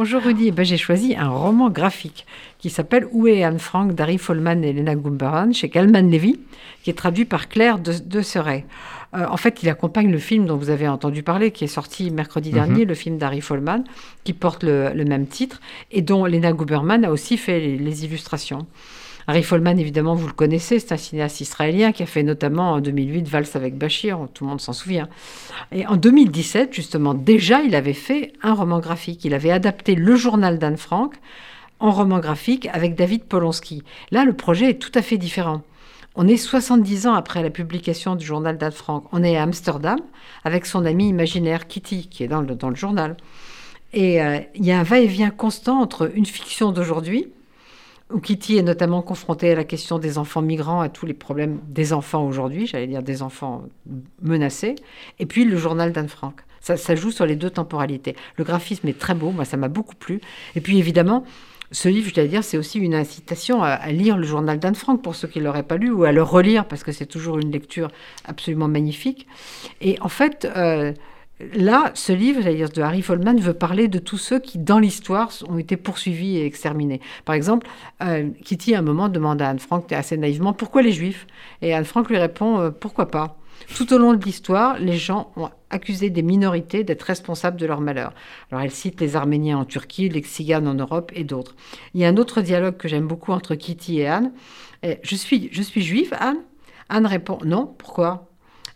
Bonjour Rudy, eh ben, j'ai choisi un roman graphique qui s'appelle Où est Anne Frank d'Harry Folman et Lena Gumbaran chez Calman Levy, qui est traduit par Claire de, de. Euh, en fait, il accompagne le film dont vous avez entendu parler, qui est sorti mercredi dernier, le film d'Harry Folman, qui porte le, le même titre et dont Lena Gumberman a aussi fait les, les illustrations. Harry Folman, évidemment, vous le connaissez, c'est un cinéaste israélien qui a fait notamment en 2008 Valse avec Bachir, tout le monde s'en souvient. Et en 2017, justement, déjà, il avait fait un roman graphique. Il avait adapté le journal d'Anne Frank en roman graphique avec David Polonsky. Là, le projet est tout à fait différent. On est 70 ans après la publication du journal d'Anne Frank. On est à Amsterdam avec son ami imaginaire Kitty, qui est dans le, dans le journal. Et euh, il y a un va-et-vient constant entre une fiction d'aujourd'hui, où Kitty est notamment confrontée à la question des enfants migrants, à tous les problèmes des enfants aujourd'hui, j'allais dire des enfants menacés, et puis le journal d'Anne Frank. Ça, joue sur les deux temporalités. Le graphisme est très beau, moi ça m'a beaucoup plu. Et puis évidemment, ce livre, je dois dire, c'est aussi une incitation à, à lire le journal d'Anne Frank pour ceux qui ne l'auraient pas lu, ou à le relire, parce que c'est toujours une lecture absolument magnifique. Et en fait, euh, Là, ce livre, dire, de Harry Folman veut parler de tous ceux qui, dans l'histoire, ont été poursuivis et exterminés. Par exemple, euh, Kitty, à un moment, demande à Anne Frank assez naïvement pourquoi les Juifs? Et Anne Frank lui répond euh, pourquoi pas? Tout au long de l'histoire, les gens ont accusé des minorités d'être responsables de leur malheur. Alors elle cite les Arméniens en Turquie, les Tziganes en Europe et d'autres. Il y a un autre dialogue que j'aime beaucoup entre Kitty et Anne. Je, suis, je suis juive, Anne? Anne répond non, pourquoi?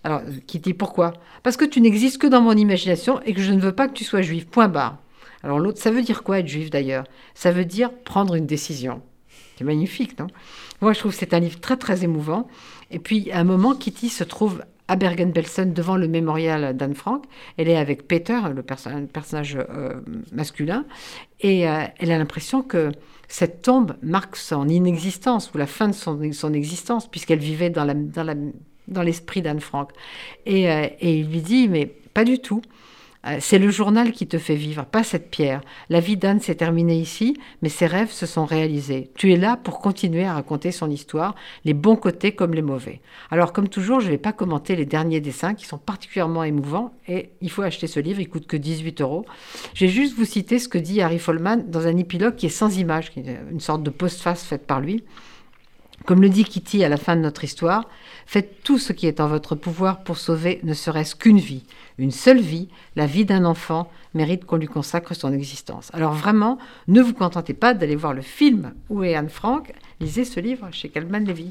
Alors, dit pourquoi? Parce que tu n'existes que dans mon imagination et que je ne veux pas que tu sois juif. Point barre. Alors l'autre, ça veut dire quoi être juif d'ailleurs? Ça veut dire prendre une décision. C'est magnifique, non? Moi, je trouve que c'est un livre très très émouvant. Et puis, à un moment, Kitty se trouve à Bergen-Belsen devant le mémorial d'Anne Frank. Elle est avec Peter, le perso personnage euh, masculin, et euh, elle a l'impression que cette tombe marque son inexistence ou la fin de son, son existence, puisqu'elle vivait dans la, dans la dans l'esprit d'Anne Frank. Et, euh, et, il lui dit, mais pas du tout. Euh, c'est le journal qui te fait vivre, pas cette pierre. La vie d'Anne s'est terminée ici, mais ses rêves se sont réalisés. Tu es là pour continuer à raconter son histoire, les bons côtés comme les mauvais. Alors, comme toujours, je ne vais pas commenter les derniers dessins qui sont particulièrement émouvants et il faut acheter ce livre, il coûte que 18 euros. Je vais juste vous citer ce que dit Harry Folman dans un épilogue qui est sans image, une sorte de postface faite par lui. Comme le dit Kitty à la fin de notre histoire, faites tout ce qui est en votre pouvoir pour sauver ne serait-ce qu'une vie. Une seule vie, la vie d'un enfant, mérite qu'on lui consacre son existence. Alors vraiment, ne vous contentez pas d'aller voir le film Où est Anne Frank, lisez ce livre chez Calman Levy.